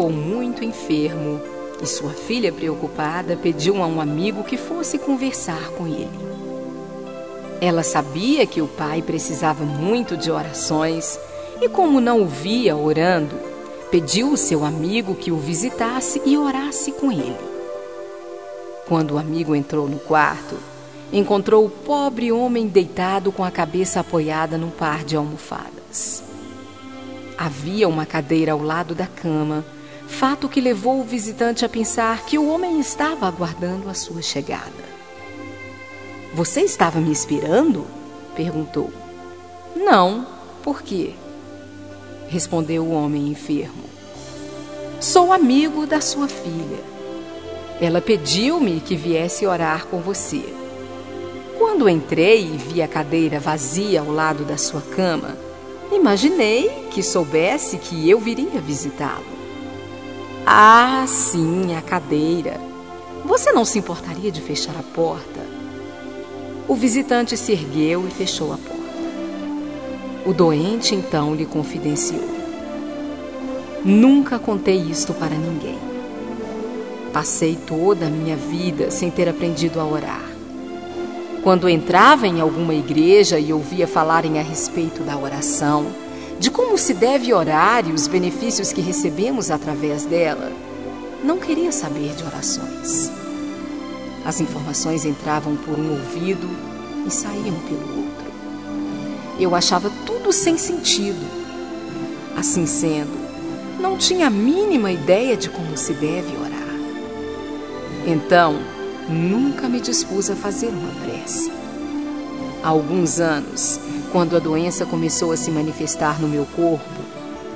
ficou muito enfermo e sua filha, preocupada, pediu a um amigo que fosse conversar com ele. Ela sabia que o pai precisava muito de orações e, como não o via orando, pediu o seu amigo que o visitasse e orasse com ele. Quando o amigo entrou no quarto, encontrou o pobre homem deitado com a cabeça apoiada num par de almofadas. Havia uma cadeira ao lado da cama, fato que levou o visitante a pensar que o homem estava aguardando a sua chegada. Você estava me esperando? perguntou. Não, por quê? respondeu o homem enfermo. Sou amigo da sua filha. Ela pediu-me que viesse orar com você. Quando entrei e vi a cadeira vazia ao lado da sua cama, imaginei que soubesse que eu viria visitá-lo. Ah, sim, a cadeira. Você não se importaria de fechar a porta? O visitante se ergueu e fechou a porta. O doente então lhe confidenciou: Nunca contei isto para ninguém. Passei toda a minha vida sem ter aprendido a orar. Quando entrava em alguma igreja e ouvia falarem a respeito da oração, de como se deve orar e os benefícios que recebemos através dela, não queria saber de orações. As informações entravam por um ouvido e saíam pelo outro. Eu achava tudo sem sentido. Assim sendo, não tinha a mínima ideia de como se deve orar. Então, nunca me dispus a fazer uma prece. Há alguns anos, quando a doença começou a se manifestar no meu corpo,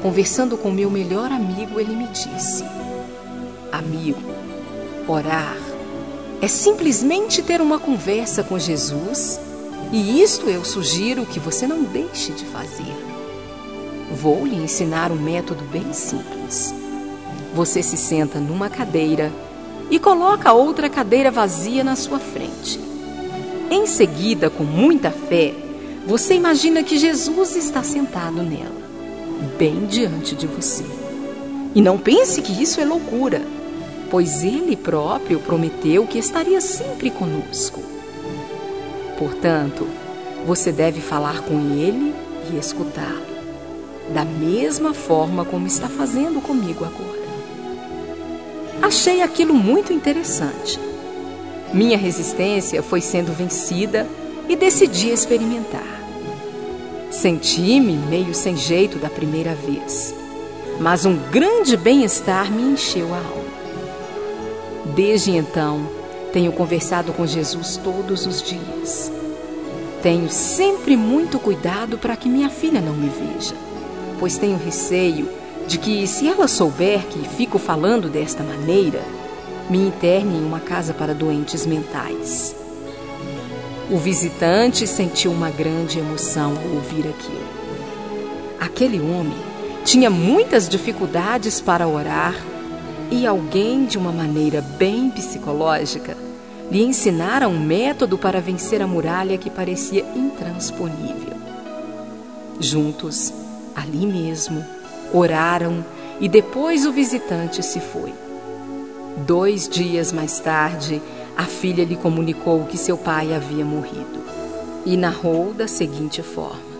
conversando com meu melhor amigo, ele me disse: Amigo, orar é simplesmente ter uma conversa com Jesus e isto eu sugiro que você não deixe de fazer. Vou lhe ensinar um método bem simples. Você se senta numa cadeira e coloca outra cadeira vazia na sua frente. Em seguida, com muita fé, você imagina que Jesus está sentado nela, bem diante de você. E não pense que isso é loucura, pois ele próprio prometeu que estaria sempre conosco. Portanto, você deve falar com ele e escutá-lo, da mesma forma como está fazendo comigo agora. Achei aquilo muito interessante. Minha resistência foi sendo vencida e decidi experimentar. Senti-me meio sem jeito da primeira vez, mas um grande bem-estar me encheu a alma. Desde então, tenho conversado com Jesus todos os dias. Tenho sempre muito cuidado para que minha filha não me veja, pois tenho receio de que, se ela souber que fico falando desta maneira, me interne em uma casa para doentes mentais. O visitante sentiu uma grande emoção ao ouvir aquilo. Aquele homem tinha muitas dificuldades para orar e alguém, de uma maneira bem psicológica, lhe ensinara um método para vencer a muralha que parecia intransponível. Juntos, ali mesmo, oraram e depois o visitante se foi. Dois dias mais tarde, a filha lhe comunicou que seu pai havia morrido e narrou da seguinte forma: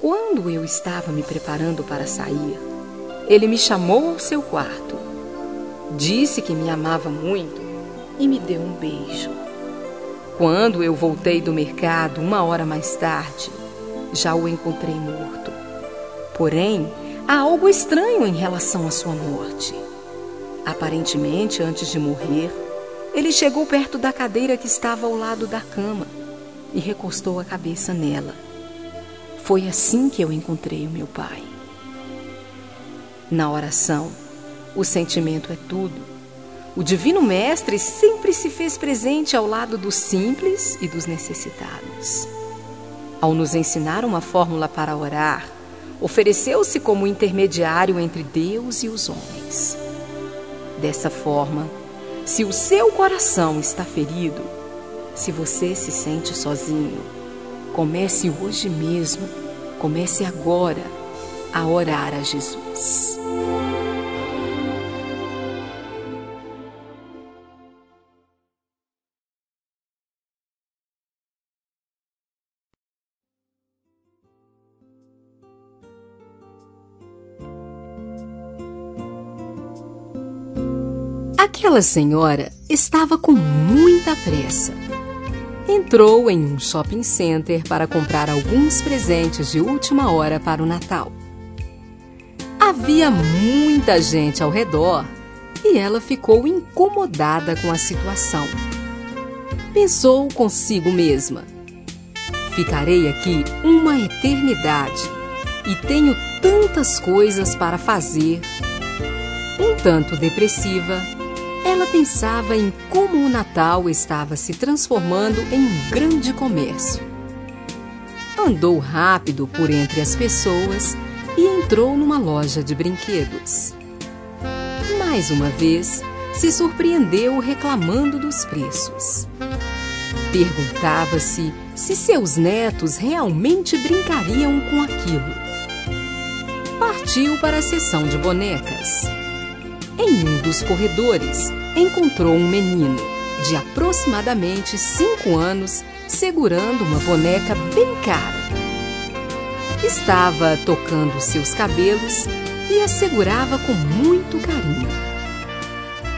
Quando eu estava me preparando para sair, ele me chamou ao seu quarto, disse que me amava muito e me deu um beijo. Quando eu voltei do mercado uma hora mais tarde, já o encontrei morto. Porém, há algo estranho em relação à sua morte. Aparentemente, antes de morrer, ele chegou perto da cadeira que estava ao lado da cama e recostou a cabeça nela. Foi assim que eu encontrei o meu pai. Na oração, o sentimento é tudo. O Divino Mestre sempre se fez presente ao lado dos simples e dos necessitados. Ao nos ensinar uma fórmula para orar, ofereceu-se como intermediário entre Deus e os homens. Dessa forma, se o seu coração está ferido, se você se sente sozinho, comece hoje mesmo, comece agora a orar a Jesus. Aquela senhora estava com muita pressa. Entrou em um shopping center para comprar alguns presentes de última hora para o Natal. Havia muita gente ao redor e ela ficou incomodada com a situação. Pensou consigo mesma: ficarei aqui uma eternidade e tenho tantas coisas para fazer. Um tanto depressiva, ela pensava em como o Natal estava se transformando em um grande comércio. Andou rápido por entre as pessoas e entrou numa loja de brinquedos. Mais uma vez, se surpreendeu reclamando dos preços. Perguntava-se se seus netos realmente brincariam com aquilo. Partiu para a seção de bonecas. Em um dos corredores, encontrou um menino de aproximadamente cinco anos segurando uma boneca bem cara. Estava tocando seus cabelos e a segurava com muito carinho.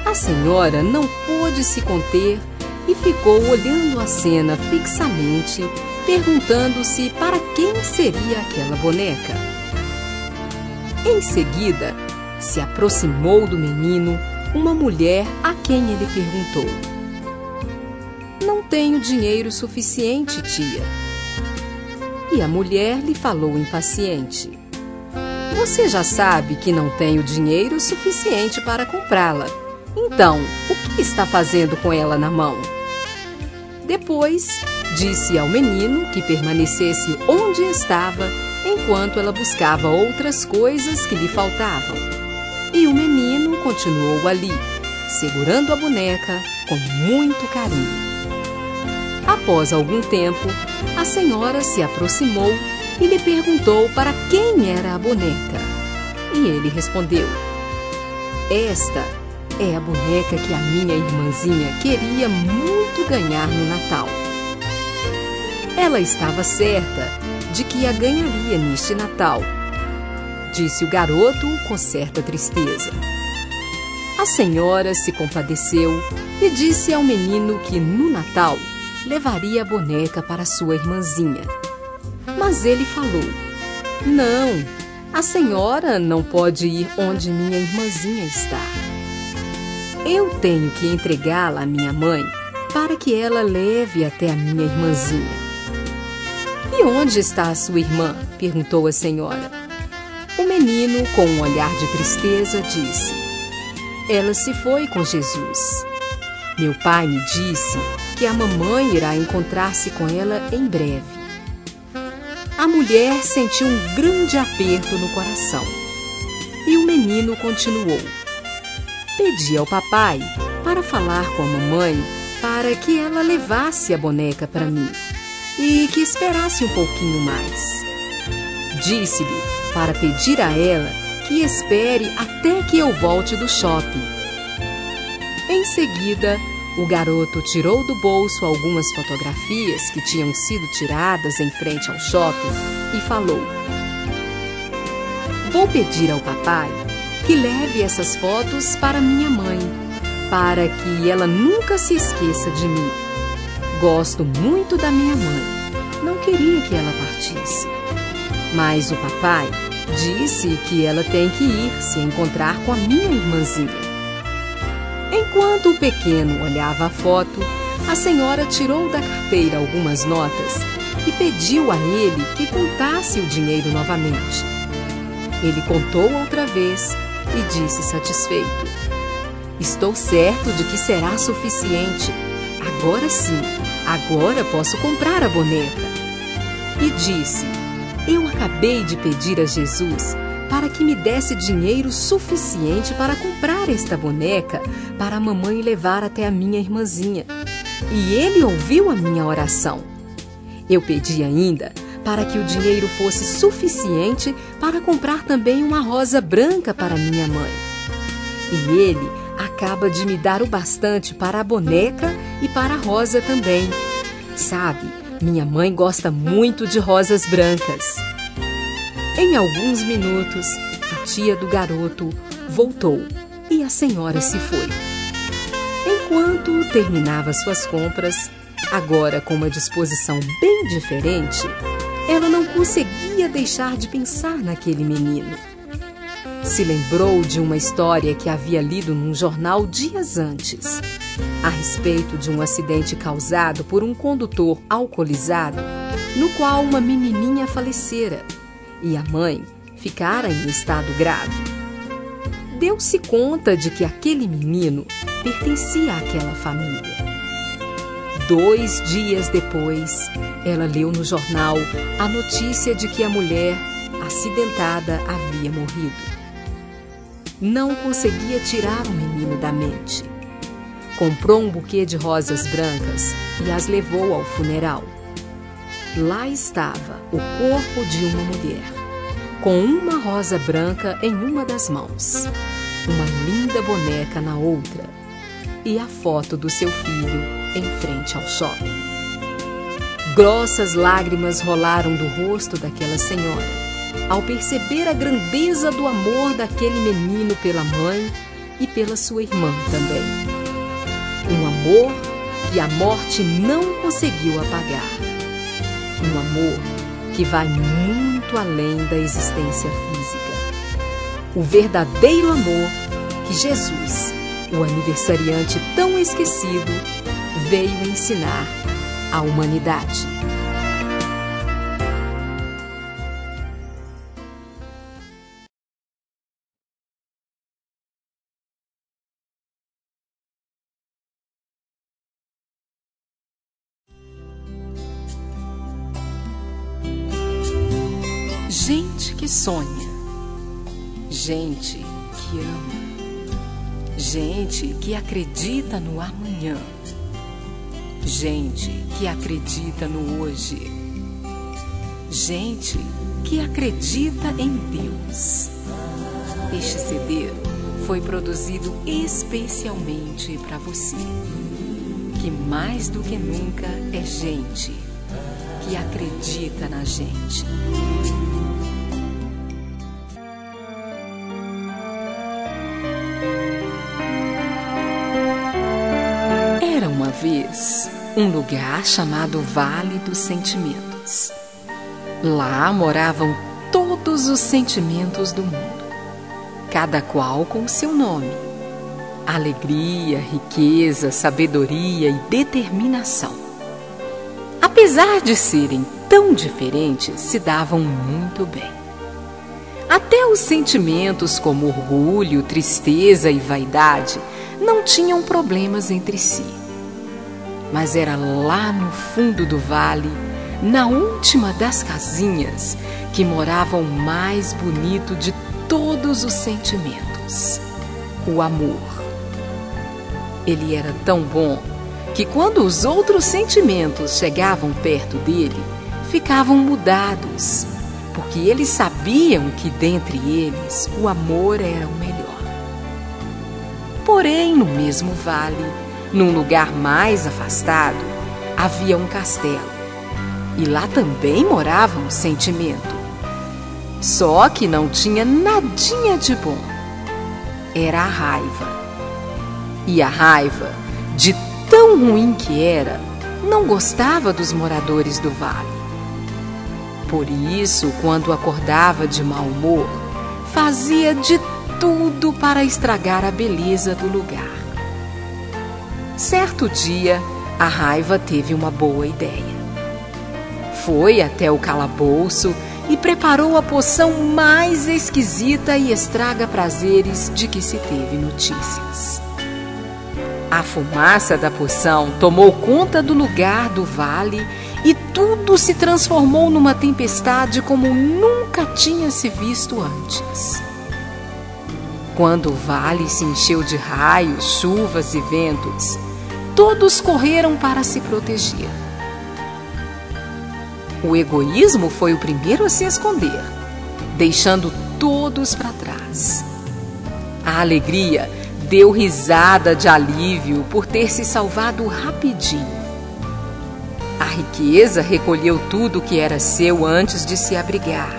A senhora não pôde se conter e ficou olhando a cena fixamente, perguntando-se para quem seria aquela boneca. Em seguida, se aproximou do menino uma mulher a quem ele perguntou: Não tenho dinheiro suficiente, tia. E a mulher lhe falou impaciente: Você já sabe que não tenho dinheiro suficiente para comprá-la. Então, o que está fazendo com ela na mão? Depois, disse ao menino que permanecesse onde estava enquanto ela buscava outras coisas que lhe faltavam. E o menino continuou ali, segurando a boneca com muito carinho. Após algum tempo, a senhora se aproximou e lhe perguntou para quem era a boneca. E ele respondeu: Esta é a boneca que a minha irmãzinha queria muito ganhar no Natal. Ela estava certa de que a ganharia neste Natal, disse o garoto com certa tristeza. A senhora se compadeceu e disse ao menino que no Natal levaria a boneca para sua irmãzinha. Mas ele falou: Não, a senhora não pode ir onde minha irmãzinha está. Eu tenho que entregá-la à minha mãe para que ela leve até a minha irmãzinha. E onde está a sua irmã? perguntou a senhora. O menino, com um olhar de tristeza, disse: Ela se foi com Jesus. Meu pai me disse que a mamãe irá encontrar-se com ela em breve. A mulher sentiu um grande aperto no coração. E o menino continuou: Pedi ao papai para falar com a mamãe para que ela levasse a boneca para mim e que esperasse um pouquinho mais. Disse-lhe para pedir a ela que espere até que eu volte do shopping. Em seguida, o garoto tirou do bolso algumas fotografias que tinham sido tiradas em frente ao shopping e falou: Vou pedir ao papai que leve essas fotos para minha mãe, para que ela nunca se esqueça de mim. Gosto muito da minha mãe. Não queria que ela partisse. Mas o papai disse que ela tem que ir se encontrar com a minha irmãzinha. Enquanto o pequeno olhava a foto, a senhora tirou da carteira algumas notas e pediu a ele que contasse o dinheiro novamente. Ele contou outra vez e disse satisfeito: Estou certo de que será suficiente. Agora sim, agora posso comprar a boneca. E disse: Eu acabei de pedir a Jesus para que me desse dinheiro suficiente para comprar esta boneca para a mamãe levar até a minha irmãzinha. E ele ouviu a minha oração. Eu pedi ainda para que o dinheiro fosse suficiente para comprar também uma rosa branca para minha mãe. E ele acaba de me dar o bastante para a boneca e para a rosa também. Sabe, minha mãe gosta muito de rosas brancas. Em alguns minutos, a tia do garoto voltou e a senhora se foi. Enquanto terminava suas compras, agora com uma disposição bem diferente, ela não conseguia deixar de pensar naquele menino. Se lembrou de uma história que havia lido num jornal dias antes, a respeito de um acidente causado por um condutor alcoolizado, no qual uma menininha falecera e a mãe ficara em estado grave. Deu-se conta de que aquele menino pertencia àquela família. Dois dias depois, ela leu no jornal a notícia de que a mulher acidentada havia morrido. Não conseguia tirar o menino da mente. Comprou um buquê de rosas brancas e as levou ao funeral. Lá estava o corpo de uma mulher, com uma rosa branca em uma das mãos, uma linda boneca na outra e a foto do seu filho em frente ao shopping. Grossas lágrimas rolaram do rosto daquela senhora ao perceber a grandeza do amor daquele menino pela mãe e pela sua irmã também. Um amor que a morte não conseguiu apagar. Um amor que vai muito além da existência física. O verdadeiro amor que Jesus, o aniversariante tão esquecido, veio ensinar à humanidade. Sonha, gente que ama, gente que acredita no amanhã Gente que acredita no hoje. Gente que acredita em Deus. Este CD foi produzido especialmente para você, que mais do que nunca é gente que acredita na gente. Vez um lugar chamado Vale dos Sentimentos. Lá moravam todos os sentimentos do mundo, cada qual com seu nome: alegria, riqueza, sabedoria e determinação. Apesar de serem tão diferentes, se davam muito bem. Até os sentimentos como orgulho, tristeza e vaidade não tinham problemas entre si mas era lá no fundo do vale, na última das casinhas, que morava o mais bonito de todos os sentimentos: o amor. Ele era tão bom que, quando os outros sentimentos chegavam perto dele, ficavam mudados, porque eles sabiam que dentre eles o amor era o melhor. Porém, no mesmo vale, num lugar mais afastado, havia um castelo. E lá também morava um sentimento. Só que não tinha nadinha de bom. Era a raiva. E a raiva, de tão ruim que era, não gostava dos moradores do vale. Por isso, quando acordava de mau humor, fazia de tudo para estragar a beleza do lugar. Certo dia, a raiva teve uma boa ideia. Foi até o calabouço e preparou a poção mais esquisita e estraga prazeres de que se teve notícias. A fumaça da poção tomou conta do lugar do vale e tudo se transformou numa tempestade como nunca tinha se visto antes. Quando o vale se encheu de raios, chuvas e ventos, todos correram para se proteger. O egoísmo foi o primeiro a se esconder, deixando todos para trás. A alegria deu risada de alívio por ter se salvado rapidinho. A riqueza recolheu tudo que era seu antes de se abrigar.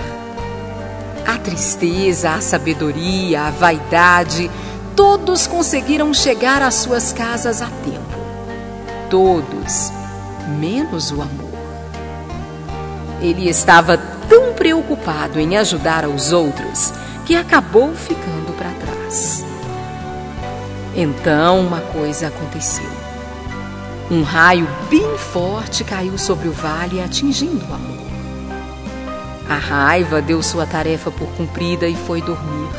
A tristeza, a sabedoria, a vaidade, todos conseguiram chegar às suas casas a tempo. Todos, menos o amor. Ele estava tão preocupado em ajudar aos outros que acabou ficando para trás. Então uma coisa aconteceu. Um raio bem forte caiu sobre o vale, atingindo o amor. A raiva deu sua tarefa por cumprida e foi dormir.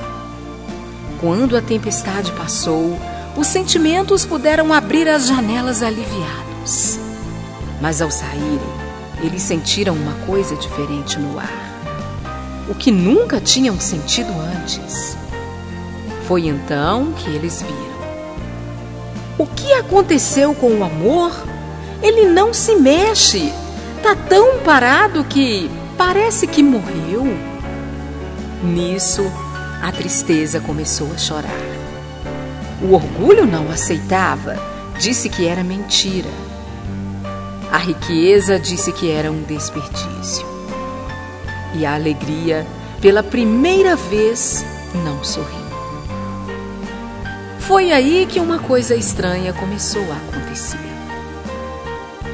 Quando a tempestade passou, os sentimentos puderam abrir as janelas aliviados. Mas ao saírem, eles sentiram uma coisa diferente no ar. O que nunca tinham sentido antes. Foi então que eles viram. O que aconteceu com o amor? Ele não se mexe. Tá tão parado que Parece que morreu. Nisso, a tristeza começou a chorar. O orgulho não aceitava, disse que era mentira. A riqueza disse que era um desperdício. E a alegria, pela primeira vez, não sorriu. Foi aí que uma coisa estranha começou a acontecer.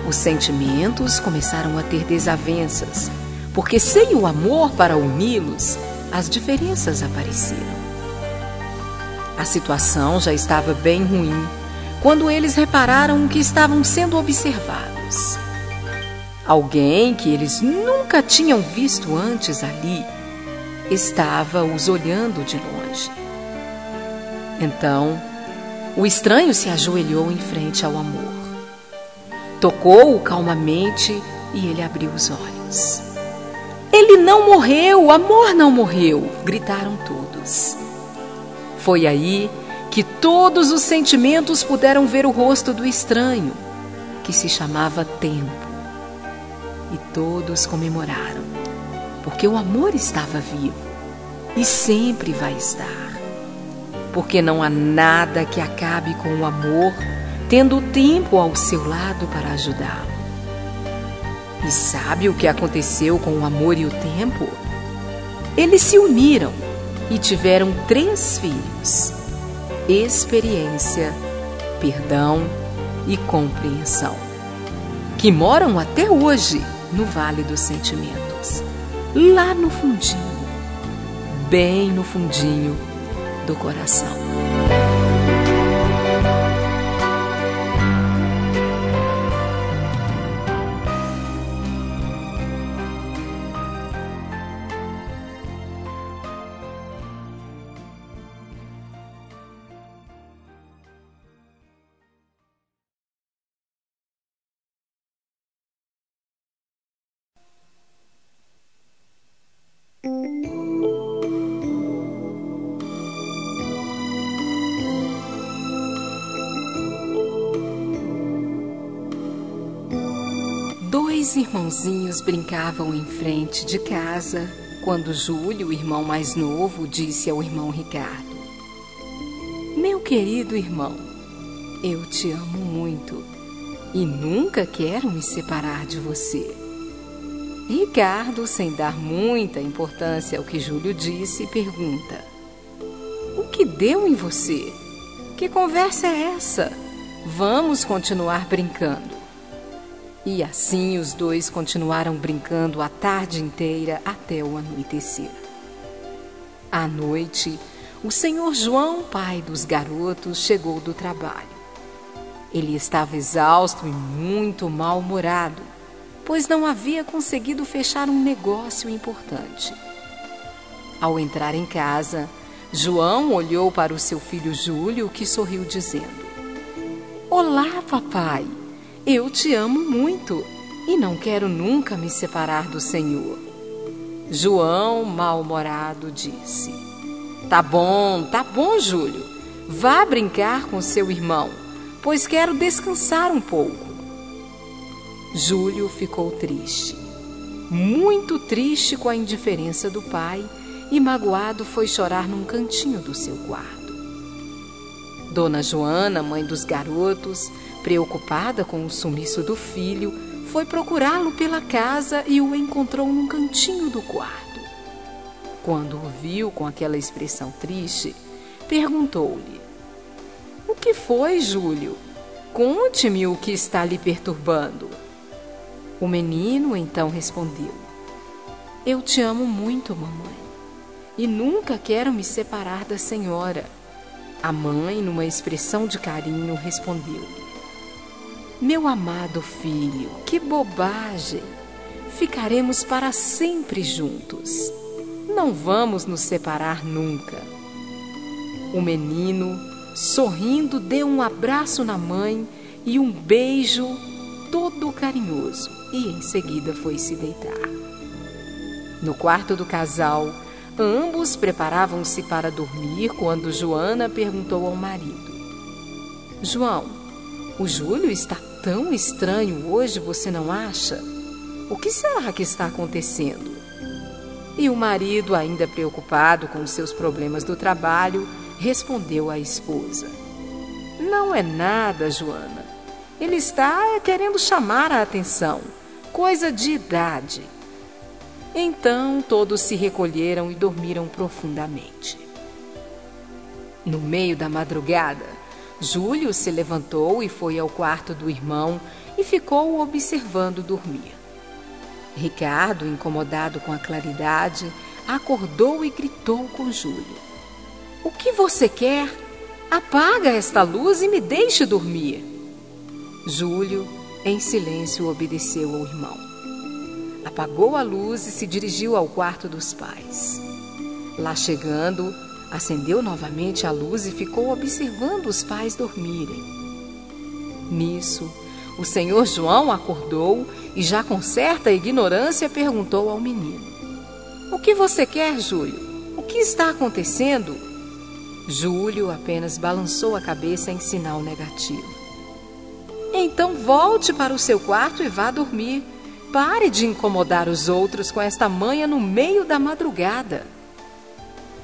Os sentimentos começaram a ter desavenças porque sem o amor para uni-los, as diferenças apareceram. A situação já estava bem ruim quando eles repararam que estavam sendo observados. Alguém que eles nunca tinham visto antes ali estava os olhando de longe. Então, o estranho se ajoelhou em frente ao amor. Tocou-o calmamente e ele abriu os olhos. Ele não morreu, o amor não morreu, gritaram todos. Foi aí que todos os sentimentos puderam ver o rosto do estranho, que se chamava Tempo. E todos comemoraram, porque o amor estava vivo e sempre vai estar. Porque não há nada que acabe com o amor, tendo o tempo ao seu lado para ajudá-lo. E sabe o que aconteceu com o amor e o tempo? Eles se uniram e tiveram três filhos: experiência, perdão e compreensão, que moram até hoje no Vale dos Sentimentos, lá no fundinho, bem no fundinho do coração. Irmãozinhos brincavam em frente de casa quando Júlio, o irmão mais novo, disse ao irmão Ricardo: Meu querido irmão, eu te amo muito e nunca quero me separar de você. Ricardo, sem dar muita importância ao que Júlio disse, pergunta: O que deu em você? Que conversa é essa? Vamos continuar brincando. E assim os dois continuaram brincando a tarde inteira até o anoitecer. À noite, o senhor João, pai dos garotos, chegou do trabalho. Ele estava exausto e muito mal-humorado, pois não havia conseguido fechar um negócio importante. Ao entrar em casa, João olhou para o seu filho Júlio, que sorriu, dizendo: Olá, papai! Eu te amo muito e não quero nunca me separar do Senhor. João, mal-humorado, disse: Tá bom, tá bom, Júlio. Vá brincar com seu irmão, pois quero descansar um pouco. Júlio ficou triste, muito triste com a indiferença do pai e magoado foi chorar num cantinho do seu quarto. Dona Joana, mãe dos garotos, Preocupada com o sumiço do filho, foi procurá-lo pela casa e o encontrou num cantinho do quarto. Quando o viu com aquela expressão triste, perguntou-lhe: O que foi, Júlio? Conte-me o que está lhe perturbando. O menino então respondeu: Eu te amo muito, mamãe, e nunca quero me separar da senhora. A mãe, numa expressão de carinho, respondeu-lhe: Meu amado filho, que bobagem! Ficaremos para sempre juntos. Não vamos nos separar nunca. O menino sorrindo, deu um abraço na mãe e um beijo todo carinhoso e em seguida foi se deitar. No quarto do casal, ambos preparavam-se para dormir quando Joana perguntou ao marido: João, o Júlio está tão estranho hoje, você não acha? O que será que está acontecendo? E o marido, ainda preocupado com seus problemas do trabalho, respondeu a esposa. Não é nada, Joana. Ele está querendo chamar a atenção. Coisa de idade. Então todos se recolheram e dormiram profundamente. No meio da madrugada, Júlio se levantou e foi ao quarto do irmão e ficou observando dormir. Ricardo, incomodado com a claridade, acordou e gritou com Júlio. O que você quer? Apaga esta luz e me deixe dormir. Júlio, em silêncio, obedeceu ao irmão. Apagou a luz e se dirigiu ao quarto dos pais. Lá chegando, acendeu novamente a luz e ficou observando os pais dormirem. Nisso, o senhor João acordou e, já com certa ignorância, perguntou ao menino: O que você quer, Júlio? O que está acontecendo? Júlio apenas balançou a cabeça em sinal negativo. Então volte para o seu quarto e vá dormir. Pare de incomodar os outros com esta manha no meio da madrugada.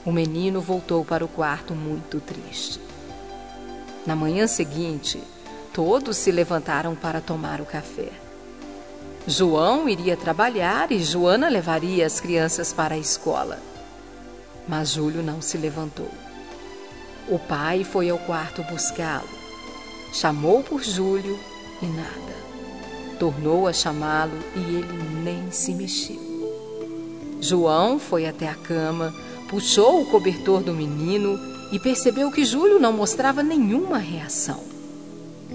O menino voltou para o quarto muito triste. Na manhã seguinte, todos se levantaram para tomar o café. João iria trabalhar e Joana levaria as crianças para a escola. Mas Júlio não se levantou. O pai foi ao quarto buscá-lo. Chamou por Júlio e nada. Tornou a chamá-lo e ele nem se mexeu. João foi até a cama, puxou o cobertor do menino e percebeu que Júlio não mostrava nenhuma reação.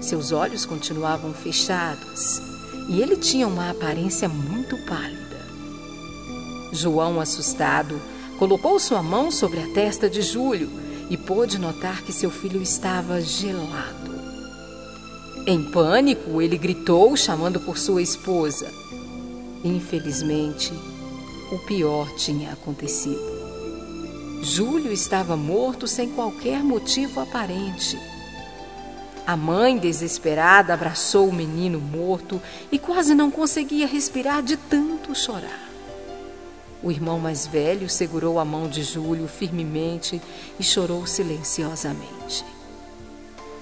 Seus olhos continuavam fechados e ele tinha uma aparência muito pálida. João, assustado, colocou sua mão sobre a testa de Júlio e pôde notar que seu filho estava gelado. Em pânico, ele gritou, chamando por sua esposa. Infelizmente, o pior tinha acontecido. Júlio estava morto sem qualquer motivo aparente. A mãe, desesperada, abraçou o menino morto e quase não conseguia respirar de tanto chorar. O irmão mais velho segurou a mão de Júlio firmemente e chorou silenciosamente.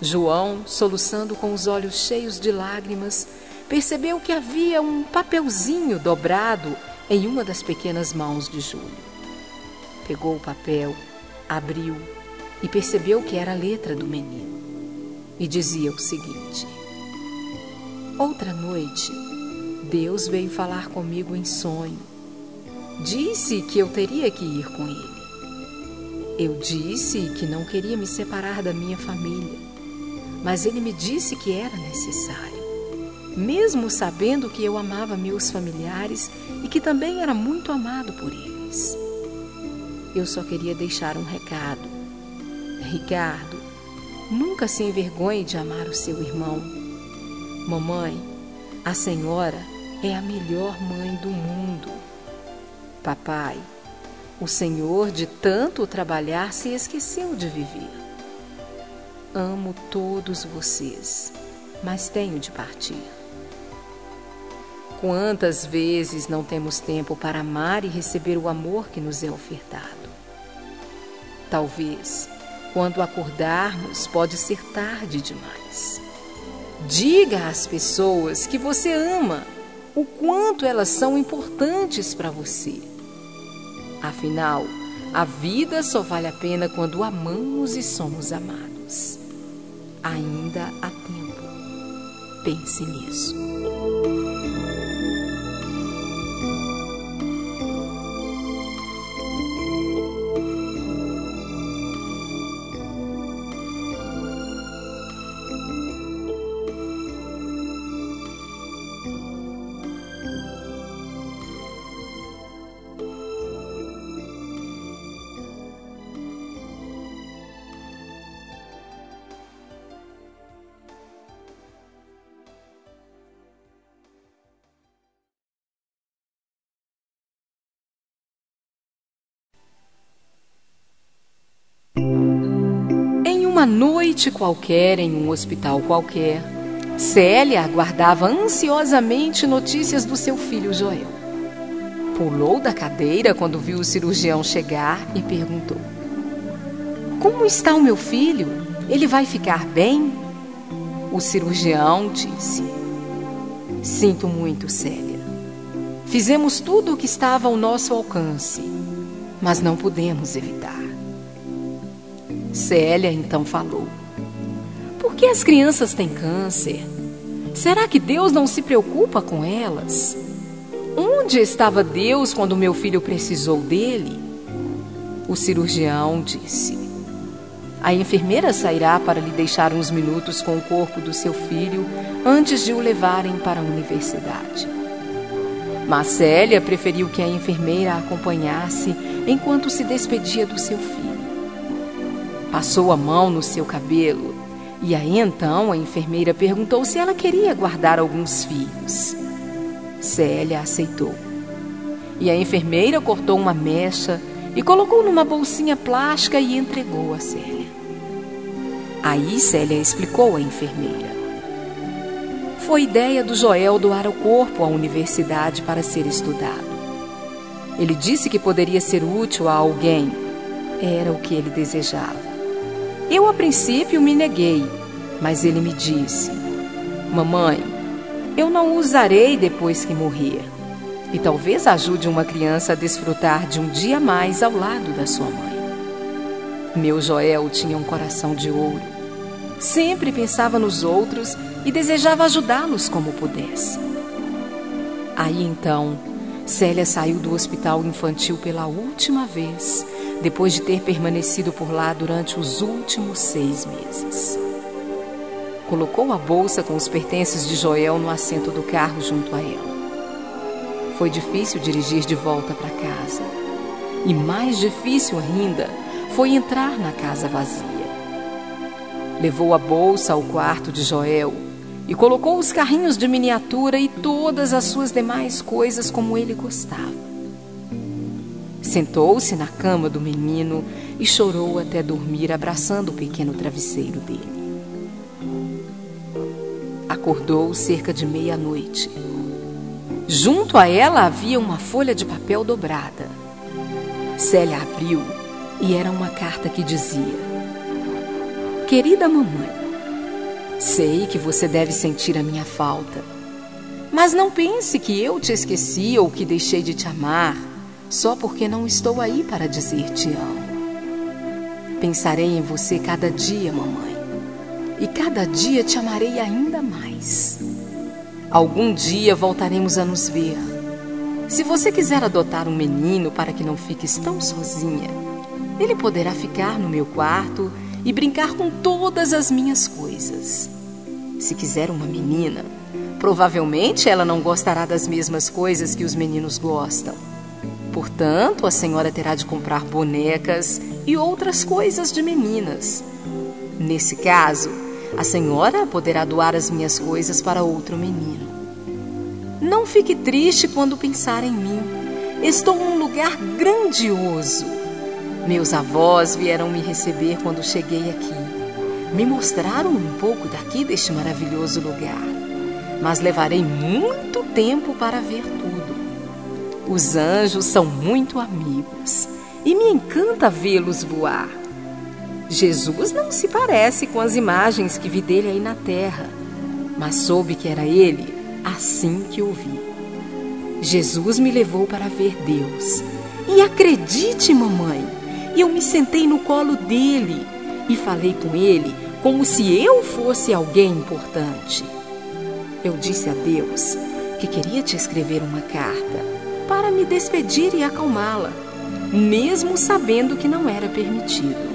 João, soluçando com os olhos cheios de lágrimas, percebeu que havia um papelzinho dobrado em uma das pequenas mãos de Júlio. Pegou o papel, abriu e percebeu que era a letra do menino. E dizia o seguinte: Outra noite, Deus veio falar comigo em sonho Disse que eu teria que ir com ele. Eu disse que não queria me separar da minha família, mas ele me disse que era necessário, mesmo sabendo que eu amava meus familiares e que também era muito amado por eles. Eu só queria deixar um recado. Ricardo, nunca se envergonhe de amar o seu irmão. Mamãe, a senhora é a melhor mãe do mundo. Papai, o Senhor de tanto trabalhar se esqueceu de viver. Amo todos vocês, mas tenho de partir. Quantas vezes não temos tempo para amar e receber o amor que nos é ofertado? Talvez, quando acordarmos, pode ser tarde demais. Diga às pessoas que você ama o quanto elas são importantes para você Afinal, a vida só vale a pena quando amamos e somos amados. Ainda há tempo. Pense nisso. Uma noite qualquer em um hospital qualquer, Célia aguardava ansiosamente notícias do seu filho Joel. Pulou da cadeira quando viu o cirurgião chegar e perguntou: Como está o meu filho? Ele vai ficar bem? O cirurgião disse: Sinto muito, Célia. Fizemos tudo o que estava ao nosso alcance, mas não pudemos evitar. Célia então falou: Por que as crianças têm câncer? Será que Deus não se preocupa com elas? Onde estava Deus quando meu filho precisou dele? O cirurgião disse: A enfermeira sairá para lhe deixar uns minutos com o corpo do seu filho antes de o levarem para a universidade. Mas Célia preferiu que a enfermeira a acompanhasse enquanto se despedia do seu filho. Passou a mão no seu cabelo e aí então a enfermeira perguntou se ela queria guardar alguns fios. Célia aceitou. E a enfermeira cortou uma mecha e colocou numa bolsinha plástica e entregou a Célia. Aí Célia explicou à enfermeira. Foi ideia do Joel doar o corpo à universidade para ser estudado. Ele disse que poderia ser útil a alguém. Era o que ele desejava. Eu, a princípio, me neguei, mas ele me disse: Mamãe, eu não usarei depois que morrer. E talvez ajude uma criança a desfrutar de um dia mais ao lado da sua mãe. Meu Joel tinha um coração de ouro. Sempre pensava nos outros e desejava ajudá-los como pudesse. Aí então, Célia saiu do hospital infantil pela última vez depois de ter permanecido por lá durante os últimos seis meses. Colocou a bolsa com os pertences de Joel no assento do carro junto a ela. Foi difícil dirigir de volta para casa. E mais difícil ainda foi entrar na casa vazia. Levou a bolsa ao quarto de Joel e colocou os carrinhos de miniatura e todas as suas demais coisas como ele gostava. Sentou-se na cama do menino e chorou até dormir, abraçando o pequeno travesseiro dele. Acordou cerca de meia-noite. Junto a ela havia uma folha de papel dobrada. Célia abriu e era uma carta que dizia: Querida mamãe, sei que você deve sentir a minha falta, mas não pense que eu te esqueci ou que deixei de te amar só porque não estou aí para dizer te amo. Pensarei em você cada dia, mamãe, e cada dia te amarei ainda mais. Algum dia voltaremos a nos ver. Se você quiser adotar um menino para que não fiques tão sozinha, ele poderá ficar no meu quarto e brincar com todas as minhas coisas. Se quiser uma menina, provavelmente ela não gostará das mesmas coisas que os meninos gostam. Portanto, a senhora terá de comprar bonecas e outras coisas de meninas. Nesse caso, a senhora poderá doar as minhas coisas para outro menino. Não fique triste quando pensar em mim. Estou num lugar grandioso. Meus avós vieram me receber quando cheguei aqui. Me mostraram um pouco daqui deste maravilhoso lugar. Mas levarei muito tempo para ver tudo. Os anjos são muito amigos e me encanta vê-los voar. Jesus não se parece com as imagens que vi dele aí na terra, mas soube que era ele assim que o vi. Jesus me levou para ver Deus. E acredite, mamãe, eu me sentei no colo dele e falei com ele como se eu fosse alguém importante. Eu disse a Deus que queria te escrever uma carta para me despedir e acalmá-la, mesmo sabendo que não era permitido.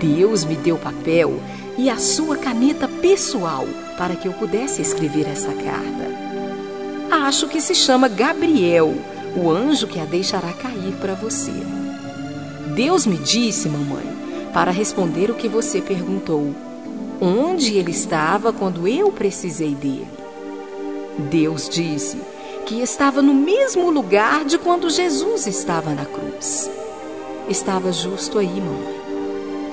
Deus me deu papel e a sua caneta pessoal para que eu pudesse escrever essa carta. Acho que se chama Gabriel, o anjo que a deixará cair para você. Deus me disse, mamãe, para responder o que você perguntou, onde ele estava quando eu precisei dele. Deus disse que estava no mesmo lugar de quando Jesus estava na cruz. Estava justo aí, mamãe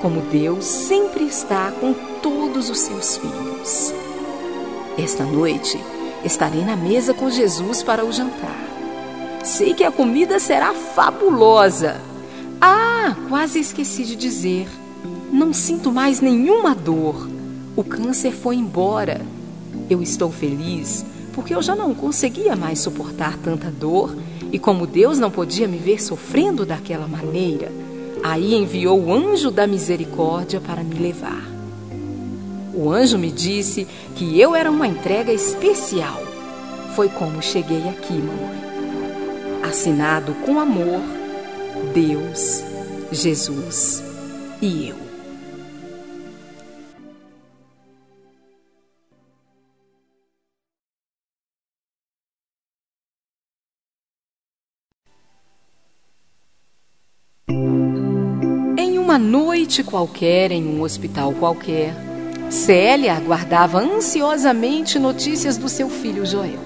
como Deus sempre está com todos os seus filhos. Esta noite estarei na mesa com Jesus para o jantar. Sei que a comida será fabulosa. Ah, quase esqueci de dizer. Não sinto mais nenhuma dor. O câncer foi embora. Eu estou feliz porque eu já não conseguia mais suportar tanta dor e como Deus não podia me ver sofrendo daquela maneira, Aí enviou o anjo da misericórdia para me levar. O anjo me disse que eu era uma entrega especial. Foi como cheguei aqui, mamãe. Assinado com amor, Deus, Jesus e eu. Uma noite qualquer em um hospital qualquer, Célia aguardava ansiosamente notícias do seu filho Joel.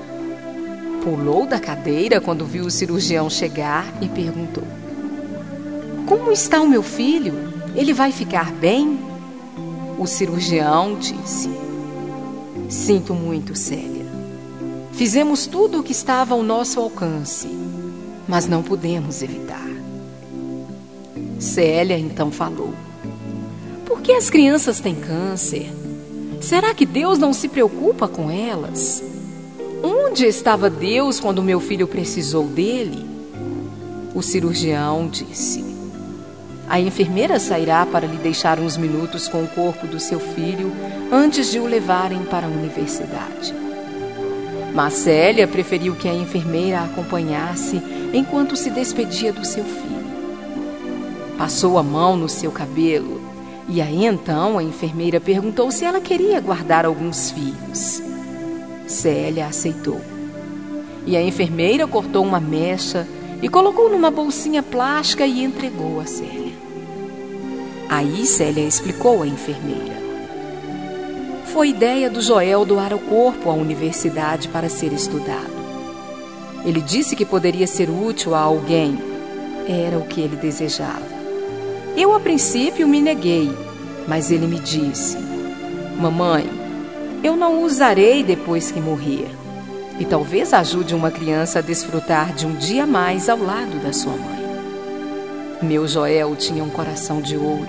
Pulou da cadeira quando viu o cirurgião chegar e perguntou: Como está o meu filho? Ele vai ficar bem? O cirurgião disse: Sinto muito, Célia. Fizemos tudo o que estava ao nosso alcance, mas não pudemos evitar. Célia então falou: Por que as crianças têm câncer? Será que Deus não se preocupa com elas? Onde estava Deus quando meu filho precisou dele? O cirurgião disse: A enfermeira sairá para lhe deixar uns minutos com o corpo do seu filho antes de o levarem para a universidade. Mas Célia preferiu que a enfermeira a acompanhasse enquanto se despedia do seu filho. Passou a mão no seu cabelo e aí então a enfermeira perguntou se ela queria guardar alguns fios. Célia aceitou. E a enfermeira cortou uma mecha e colocou numa bolsinha plástica e entregou a Célia. Aí Célia explicou à enfermeira. Foi ideia do Joel doar o corpo à universidade para ser estudado. Ele disse que poderia ser útil a alguém. Era o que ele desejava. Eu, a princípio, me neguei, mas ele me disse: Mamãe, eu não usarei depois que morrer. E talvez ajude uma criança a desfrutar de um dia mais ao lado da sua mãe. Meu Joel tinha um coração de ouro.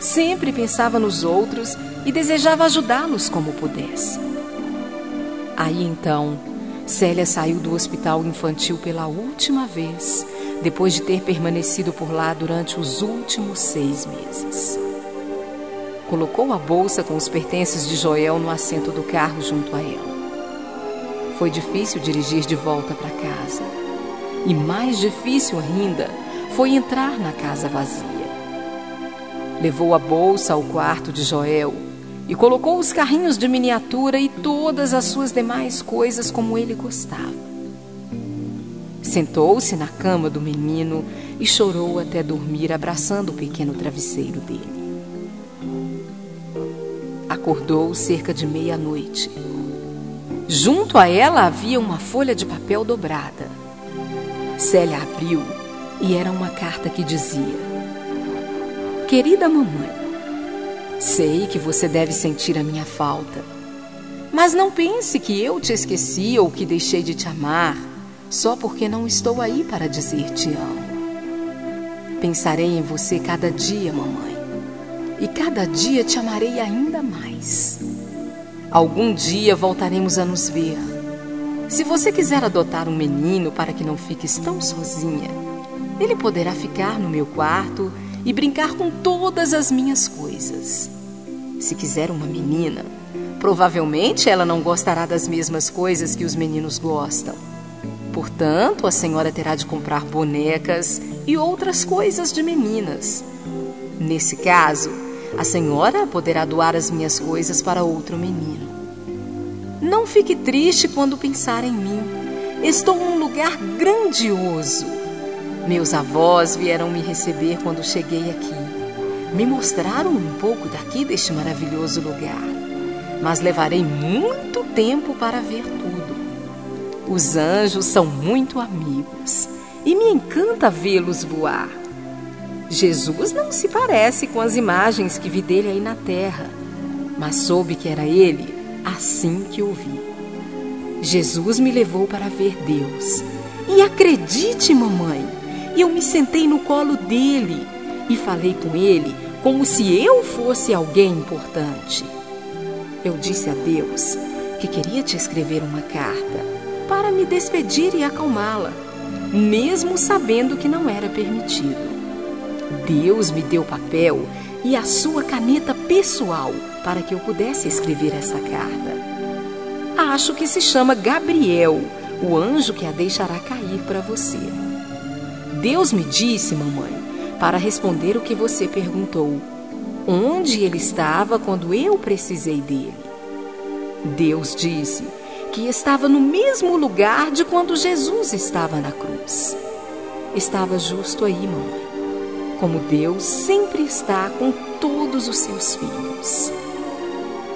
Sempre pensava nos outros e desejava ajudá-los como pudesse. Aí então, Célia saiu do hospital infantil pela última vez depois de ter permanecido por lá durante os últimos seis meses. Colocou a bolsa com os pertences de Joel no assento do carro junto a ela. Foi difícil dirigir de volta para casa. E mais difícil ainda foi entrar na casa vazia. Levou a bolsa ao quarto de Joel e colocou os carrinhos de miniatura e todas as suas demais coisas como ele gostava. Sentou-se na cama do menino e chorou até dormir, abraçando o pequeno travesseiro dele. Acordou cerca de meia-noite. Junto a ela havia uma folha de papel dobrada. Célia abriu e era uma carta que dizia: Querida mamãe, sei que você deve sentir a minha falta, mas não pense que eu te esqueci ou que deixei de te amar só porque não estou aí para dizer te amo. Pensarei em você cada dia, mamãe, e cada dia te amarei ainda mais. Algum dia voltaremos a nos ver. Se você quiser adotar um menino para que não fiques tão sozinha, ele poderá ficar no meu quarto e brincar com todas as minhas coisas. Se quiser uma menina, provavelmente ela não gostará das mesmas coisas que os meninos gostam. Portanto, a senhora terá de comprar bonecas e outras coisas de meninas. Nesse caso, a senhora poderá doar as minhas coisas para outro menino. Não fique triste quando pensar em mim. Estou num lugar grandioso. Meus avós vieram me receber quando cheguei aqui. Me mostraram um pouco daqui deste maravilhoso lugar, mas levarei muito tempo para ver tudo. Os anjos são muito amigos e me encanta vê-los voar. Jesus não se parece com as imagens que vi dele aí na terra, mas soube que era ele assim que o vi. Jesus me levou para ver Deus. E acredite, mamãe, eu me sentei no colo dele e falei com ele como se eu fosse alguém importante. Eu disse a Deus que queria te escrever uma carta para me despedir e acalmá-la, mesmo sabendo que não era permitido. Deus me deu papel e a sua caneta pessoal para que eu pudesse escrever essa carta. Acho que se chama Gabriel, o anjo que a deixará cair para você. Deus me disse, mamãe, para responder o que você perguntou, onde ele estava quando eu precisei dele. Deus disse que estava no mesmo lugar de quando Jesus estava na cruz. Estava justo aí, mamãe como Deus sempre está com todos os seus filhos.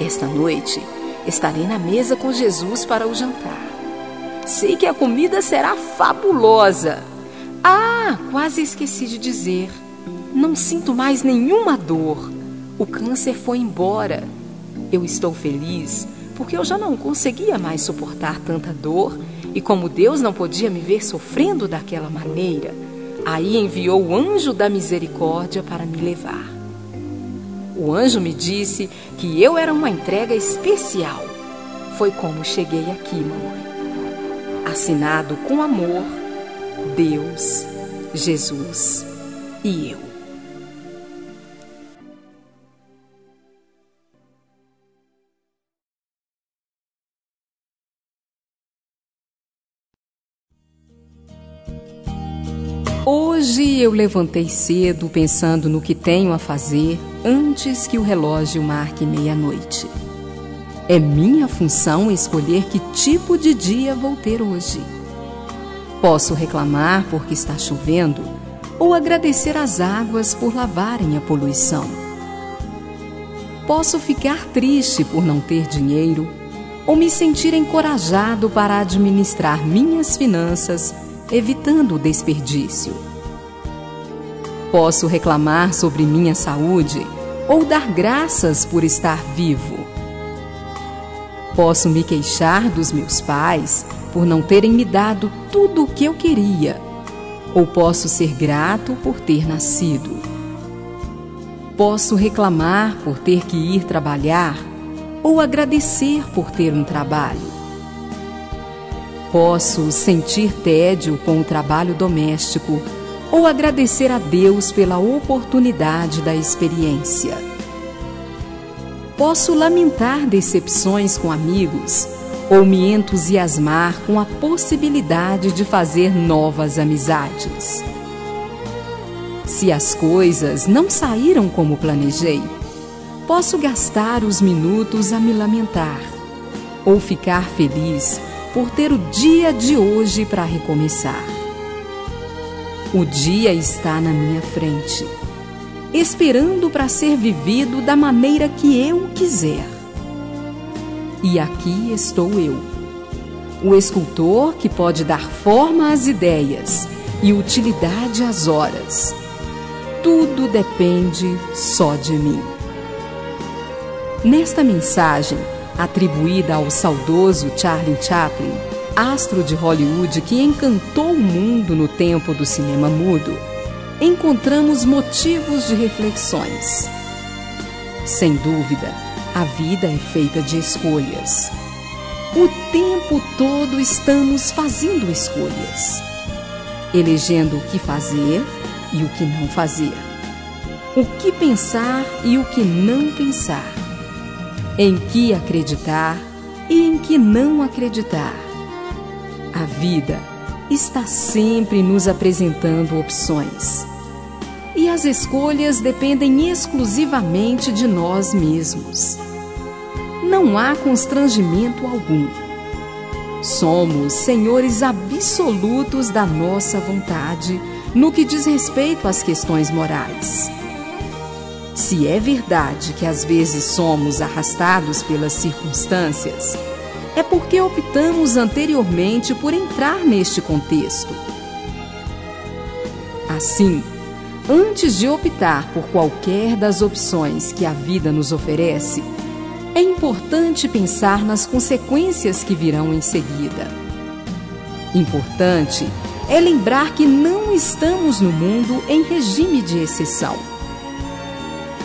Esta noite estarei na mesa com Jesus para o jantar. Sei que a comida será fabulosa. Ah, quase esqueci de dizer. Não sinto mais nenhuma dor. O câncer foi embora. Eu estou feliz porque eu já não conseguia mais suportar tanta dor e como Deus não podia me ver sofrendo daquela maneira, Aí enviou o anjo da misericórdia para me levar. O anjo me disse que eu era uma entrega especial. Foi como cheguei aqui, mamãe. Assinado com amor, Deus, Jesus e eu. Hoje eu levantei cedo pensando no que tenho a fazer antes que o relógio marque meia-noite. É minha função escolher que tipo de dia vou ter hoje. Posso reclamar porque está chovendo ou agradecer às águas por lavarem a poluição. Posso ficar triste por não ter dinheiro ou me sentir encorajado para administrar minhas finanças evitando o desperdício. Posso reclamar sobre minha saúde ou dar graças por estar vivo. Posso me queixar dos meus pais por não terem me dado tudo o que eu queria, ou posso ser grato por ter nascido. Posso reclamar por ter que ir trabalhar ou agradecer por ter um trabalho. Posso sentir tédio com o trabalho doméstico ou agradecer a Deus pela oportunidade da experiência. Posso lamentar decepções com amigos ou me entusiasmar com a possibilidade de fazer novas amizades. Se as coisas não saíram como planejei, posso gastar os minutos a me lamentar ou ficar feliz por ter o dia de hoje para recomeçar. O dia está na minha frente, esperando para ser vivido da maneira que eu quiser. E aqui estou eu, o escultor que pode dar forma às ideias e utilidade às horas. Tudo depende só de mim. Nesta mensagem, atribuída ao saudoso Charlie Chaplin, astro de Hollywood que encantou o mundo no tempo do cinema mudo, encontramos motivos de reflexões. Sem dúvida, a vida é feita de escolhas. O tempo todo estamos fazendo escolhas, elegendo o que fazer e o que não fazer, o que pensar e o que não pensar em que acreditar e em que não acreditar. A vida está sempre nos apresentando opções. E as escolhas dependem exclusivamente de nós mesmos. Não há constrangimento algum. Somos senhores absolutos da nossa vontade no que diz respeito às questões morais. Se é verdade que às vezes somos arrastados pelas circunstâncias, é porque optamos anteriormente por entrar neste contexto. Assim, antes de optar por qualquer das opções que a vida nos oferece, é importante pensar nas consequências que virão em seguida. Importante é lembrar que não estamos no mundo em regime de exceção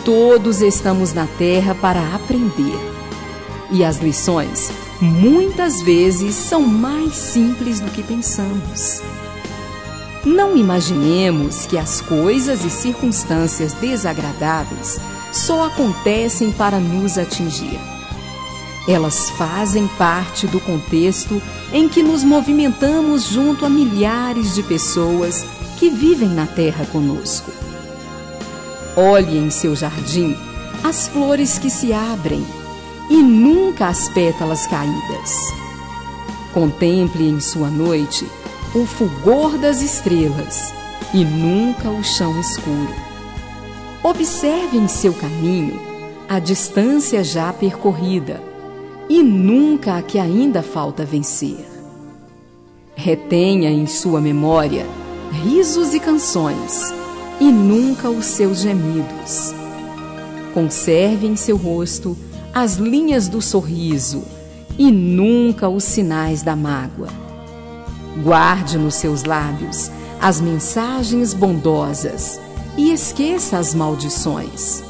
Todos estamos na Terra para aprender. E as lições, muitas vezes, são mais simples do que pensamos. Não imaginemos que as coisas e circunstâncias desagradáveis só acontecem para nos atingir. Elas fazem parte do contexto em que nos movimentamos junto a milhares de pessoas que vivem na Terra conosco. Olhe em seu jardim as flores que se abrem e nunca as pétalas caídas. Contemple em sua noite o fulgor das estrelas e nunca o chão escuro. Observe em seu caminho a distância já percorrida e nunca a que ainda falta vencer. Retenha em sua memória risos e canções e nunca os seus gemidos. Conserve em seu rosto as linhas do sorriso e nunca os sinais da mágoa. Guarde nos seus lábios as mensagens bondosas e esqueça as maldições.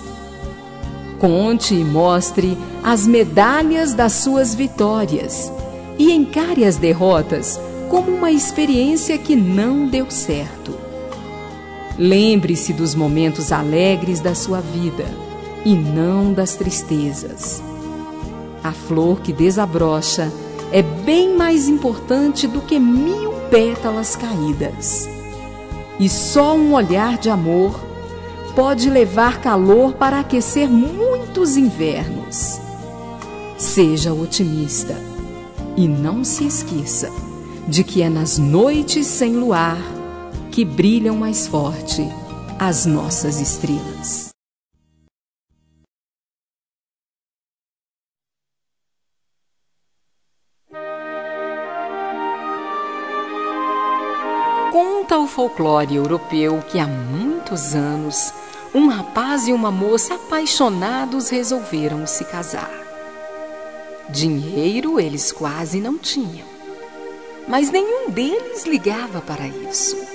Conte e mostre as medalhas das suas vitórias e encare as derrotas como uma experiência que não deu certo. Lembre-se dos momentos alegres da sua vida e não das tristezas. A flor que desabrocha é bem mais importante do que mil pétalas caídas. E só um olhar de amor pode levar calor para aquecer muitos invernos. Seja otimista e não se esqueça de que é nas noites sem luar que brilham mais forte as nossas estrelas. Conta o folclore europeu que há muitos anos um rapaz e uma moça apaixonados resolveram se casar. Dinheiro eles quase não tinham, mas nenhum deles ligava para isso.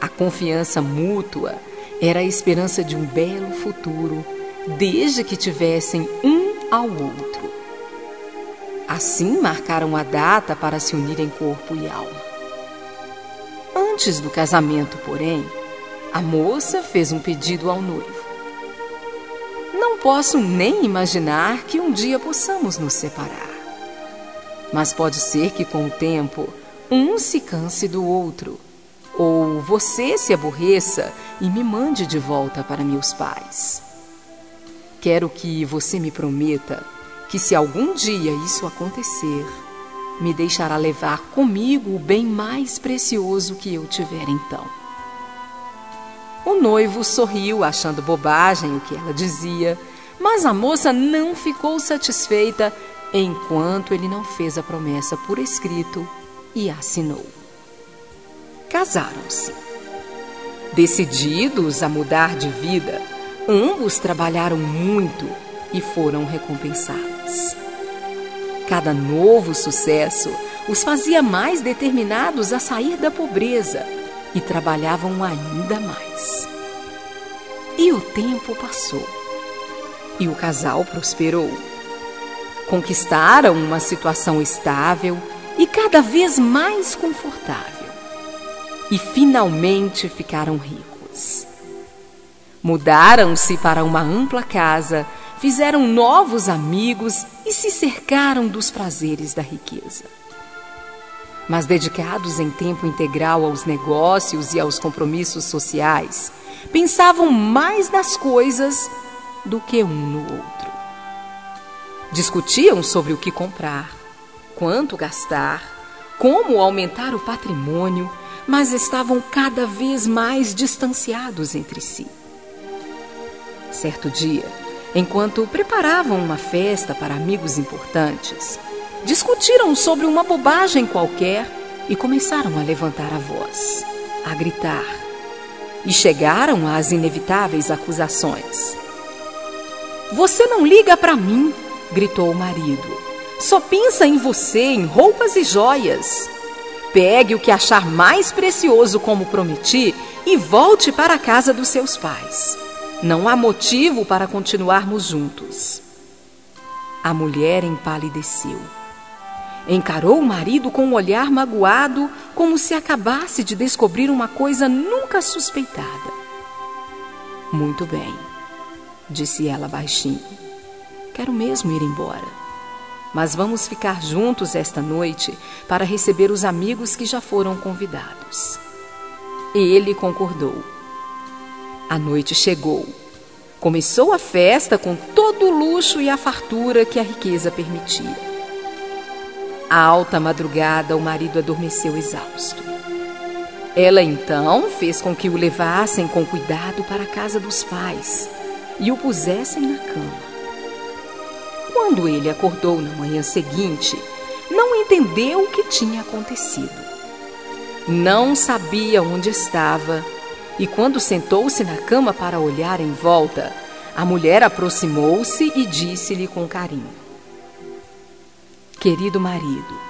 A confiança mútua era a esperança de um belo futuro, desde que tivessem um ao outro. Assim marcaram a data para se unirem corpo e alma. Antes do casamento, porém, a moça fez um pedido ao noivo. Não posso nem imaginar que um dia possamos nos separar. Mas pode ser que com o tempo um se canse do outro ou você se aborreça e me mande de volta para meus pais. Quero que você me prometa que, se algum dia isso acontecer, me deixará levar comigo o bem mais precioso que eu tiver então. O noivo sorriu, achando bobagem o que ela dizia, mas a moça não ficou satisfeita enquanto ele não fez a promessa por escrito e assinou casaram-se. Decididos a mudar de vida, ambos trabalharam muito e foram recompensados. Cada novo sucesso os fazia mais determinados a sair da pobreza e trabalhavam ainda mais. E o tempo passou e o casal prosperou. Conquistaram uma situação estável e cada vez mais confortável e finalmente ficaram ricos. Mudaram-se para uma ampla casa fizeram novos amigos e se cercaram dos prazeres da riqueza. Mas dedicados em tempo integral aos negócios e aos compromissos sociais, pensavam mais nas coisas do que um no outro. Discutiam sobre o que comprar, quanto gastar, como aumentar o patrimônio, mas estavam cada vez mais distanciados entre si. Certo dia, enquanto preparavam uma festa para amigos importantes, discutiram sobre uma bobagem qualquer e começaram a levantar a voz, a gritar. E chegaram às inevitáveis acusações. Você não liga para mim, gritou o marido. Só pensa em você, em roupas e joias. Pegue o que achar mais precioso, como prometi, e volte para a casa dos seus pais. Não há motivo para continuarmos juntos. A mulher empalideceu. Encarou o marido com um olhar magoado, como se acabasse de descobrir uma coisa nunca suspeitada. Muito bem, disse ela baixinho. Quero mesmo ir embora. Mas vamos ficar juntos esta noite para receber os amigos que já foram convidados. Ele concordou. A noite chegou. Começou a festa com todo o luxo e a fartura que a riqueza permitia. À alta madrugada, o marido adormeceu exausto. Ela então fez com que o levassem com cuidado para a casa dos pais e o pusessem na cama. Quando ele acordou na manhã seguinte, não entendeu o que tinha acontecido. Não sabia onde estava e quando sentou-se na cama para olhar em volta, a mulher aproximou-se e disse-lhe com carinho: Querido marido,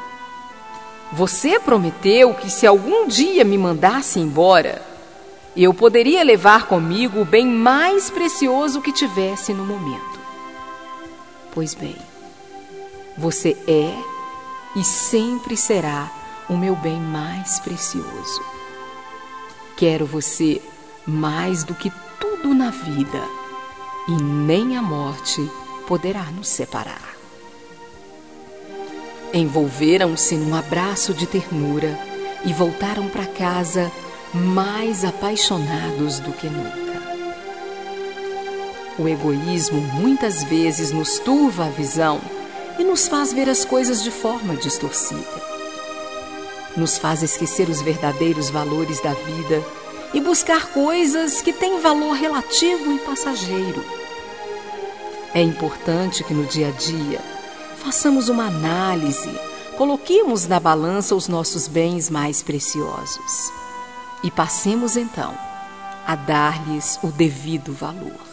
você prometeu que se algum dia me mandasse embora, eu poderia levar comigo o bem mais precioso que tivesse no momento. Pois bem, você é e sempre será o meu bem mais precioso. Quero você mais do que tudo na vida, e nem a morte poderá nos separar. Envolveram-se num abraço de ternura e voltaram para casa mais apaixonados do que nunca. O egoísmo muitas vezes nos turva a visão e nos faz ver as coisas de forma distorcida nos faz esquecer os verdadeiros valores da vida e buscar coisas que têm valor relativo e passageiro. É importante que no dia a dia façamos uma análise, coloquemos na balança os nossos bens mais preciosos e passemos então a dar-lhes o devido valor.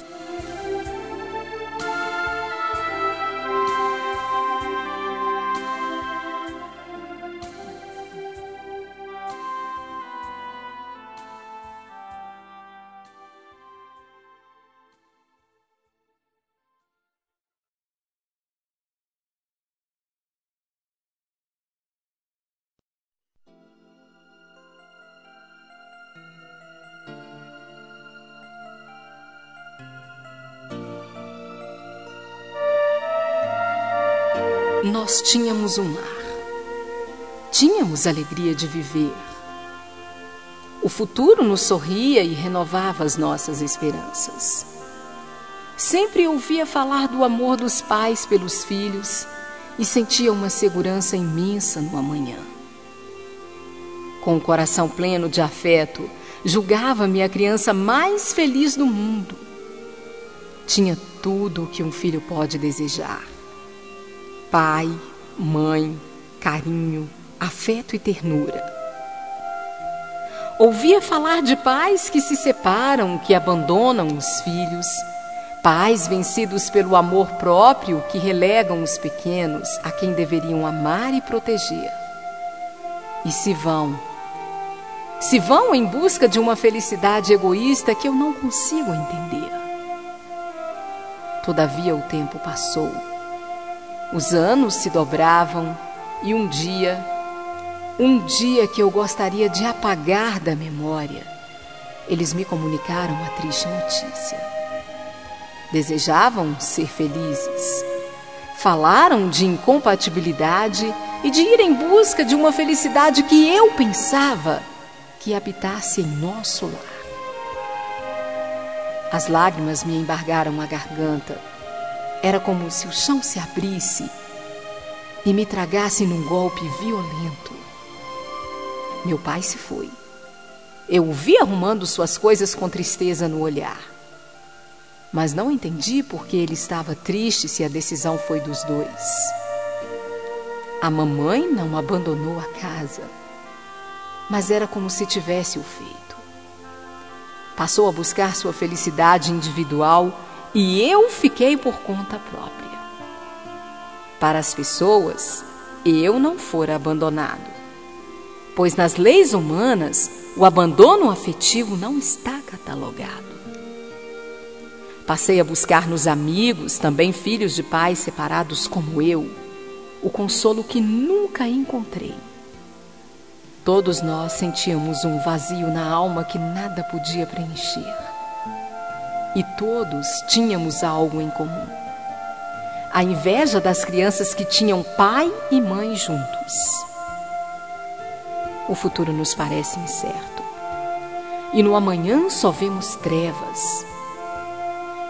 Nós tínhamos um lar. Tínhamos alegria de viver. O futuro nos sorria e renovava as nossas esperanças. Sempre ouvia falar do amor dos pais pelos filhos e sentia uma segurança imensa no amanhã. Com o coração pleno de afeto, julgava-me a criança mais feliz do mundo. Tinha tudo o que um filho pode desejar pai, mãe, carinho, afeto e ternura. Ouvia falar de pais que se separam, que abandonam os filhos, pais vencidos pelo amor próprio que relegam os pequenos a quem deveriam amar e proteger. E se vão, se vão em busca de uma felicidade egoísta que eu não consigo entender. Todavia o tempo passou os anos se dobravam e um dia, um dia que eu gostaria de apagar da memória, eles me comunicaram a triste notícia. Desejavam ser felizes. Falaram de incompatibilidade e de ir em busca de uma felicidade que eu pensava que habitasse em nosso lar. As lágrimas me embargaram a garganta. Era como se o chão se abrisse e me tragasse num golpe violento. Meu pai se foi. Eu o vi arrumando suas coisas com tristeza no olhar. Mas não entendi por que ele estava triste se a decisão foi dos dois. A mamãe não abandonou a casa, mas era como se tivesse o feito. Passou a buscar sua felicidade individual e eu fiquei por conta própria. Para as pessoas, eu não fora abandonado, pois nas leis humanas o abandono afetivo não está catalogado. Passei a buscar nos amigos, também filhos de pais separados como eu, o consolo que nunca encontrei. Todos nós sentíamos um vazio na alma que nada podia preencher. E todos tínhamos algo em comum. A inveja das crianças que tinham pai e mãe juntos. O futuro nos parece incerto. E no amanhã só vemos trevas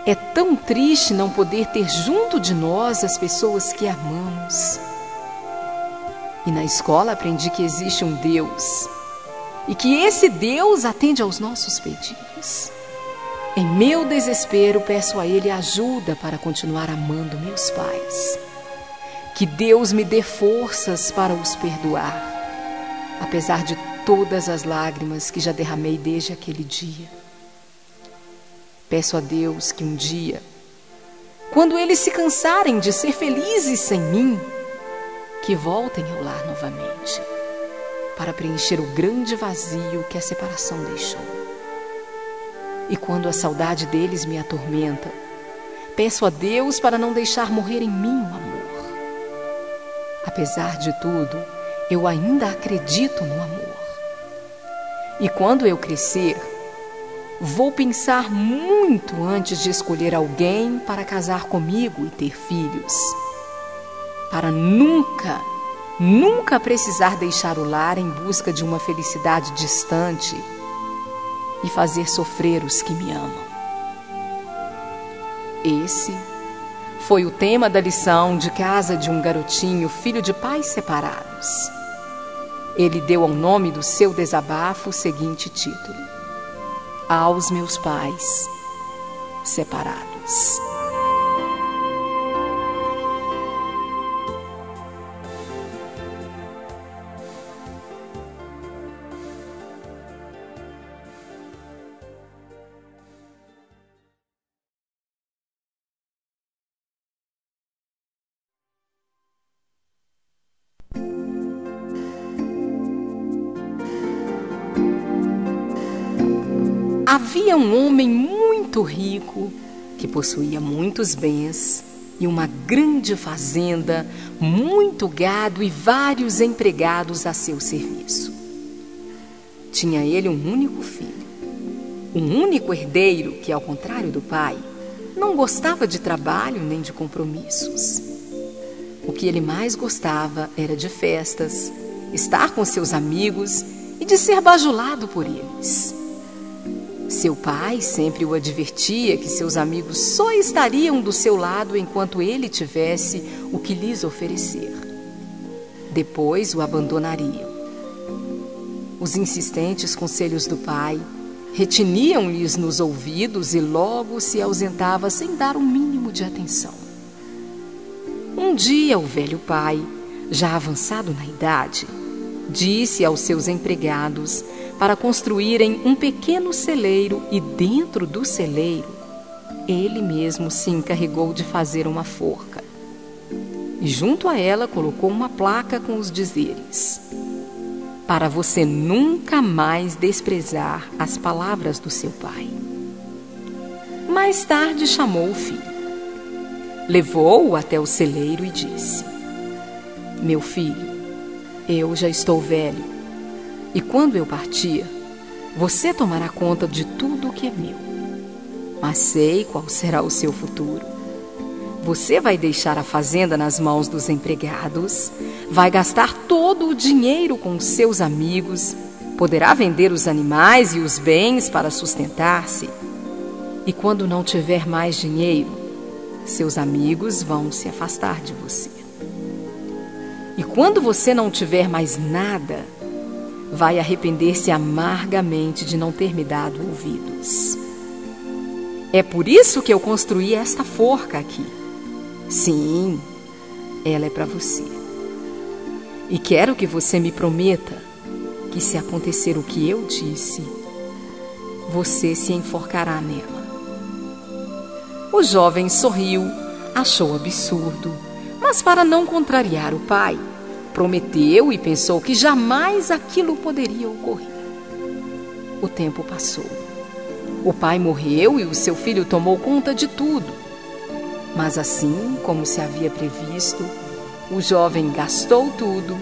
é tão triste não poder ter junto de nós as pessoas que amamos. E na escola aprendi que existe um Deus e que esse Deus atende aos nossos pedidos. Em meu desespero, peço a Ele ajuda para continuar amando meus pais. Que Deus me dê forças para os perdoar, apesar de todas as lágrimas que já derramei desde aquele dia. Peço a Deus que um dia, quando eles se cansarem de ser felizes sem mim, que voltem ao lar novamente, para preencher o grande vazio que a separação deixou. E quando a saudade deles me atormenta, peço a Deus para não deixar morrer em mim o amor. Apesar de tudo, eu ainda acredito no amor. E quando eu crescer, Vou pensar muito antes de escolher alguém para casar comigo e ter filhos. Para nunca, nunca precisar deixar o lar em busca de uma felicidade distante e fazer sofrer os que me amam. Esse foi o tema da lição de casa de um garotinho, filho de pais separados. Ele deu ao nome do seu desabafo o seguinte título: aos meus pais separados. Havia um homem muito rico que possuía muitos bens e uma grande fazenda, muito gado e vários empregados a seu serviço. Tinha ele um único filho, um único herdeiro que, ao contrário do pai, não gostava de trabalho nem de compromissos. O que ele mais gostava era de festas, estar com seus amigos e de ser bajulado por eles. Seu pai sempre o advertia que seus amigos só estariam do seu lado enquanto ele tivesse o que lhes oferecer. Depois o abandonariam. Os insistentes conselhos do pai retiniam-lhes nos ouvidos e logo se ausentava sem dar o um mínimo de atenção. Um dia o velho pai, já avançado na idade, disse aos seus empregados para construírem um pequeno celeiro e dentro do celeiro ele mesmo se encarregou de fazer uma forca. E junto a ela colocou uma placa com os dizeres: Para você nunca mais desprezar as palavras do seu pai. Mais tarde chamou o filho. Levou-o até o celeiro e disse: Meu filho, eu já estou velho e quando eu partir, você tomará conta de tudo o que é meu. mas sei qual será o seu futuro. Você vai deixar a fazenda nas mãos dos empregados, vai gastar todo o dinheiro com seus amigos, poderá vender os animais e os bens para sustentar-se. E quando não tiver mais dinheiro, seus amigos vão se afastar de você. E quando você não tiver mais nada, vai arrepender-se amargamente de não ter me dado ouvidos. É por isso que eu construí esta forca aqui. Sim, ela é para você. E quero que você me prometa que, se acontecer o que eu disse, você se enforcará nela. O jovem sorriu, achou absurdo, mas para não contrariar o pai, prometeu e pensou que jamais aquilo poderia ocorrer. O tempo passou. O pai morreu e o seu filho tomou conta de tudo. Mas assim como se havia previsto, o jovem gastou tudo,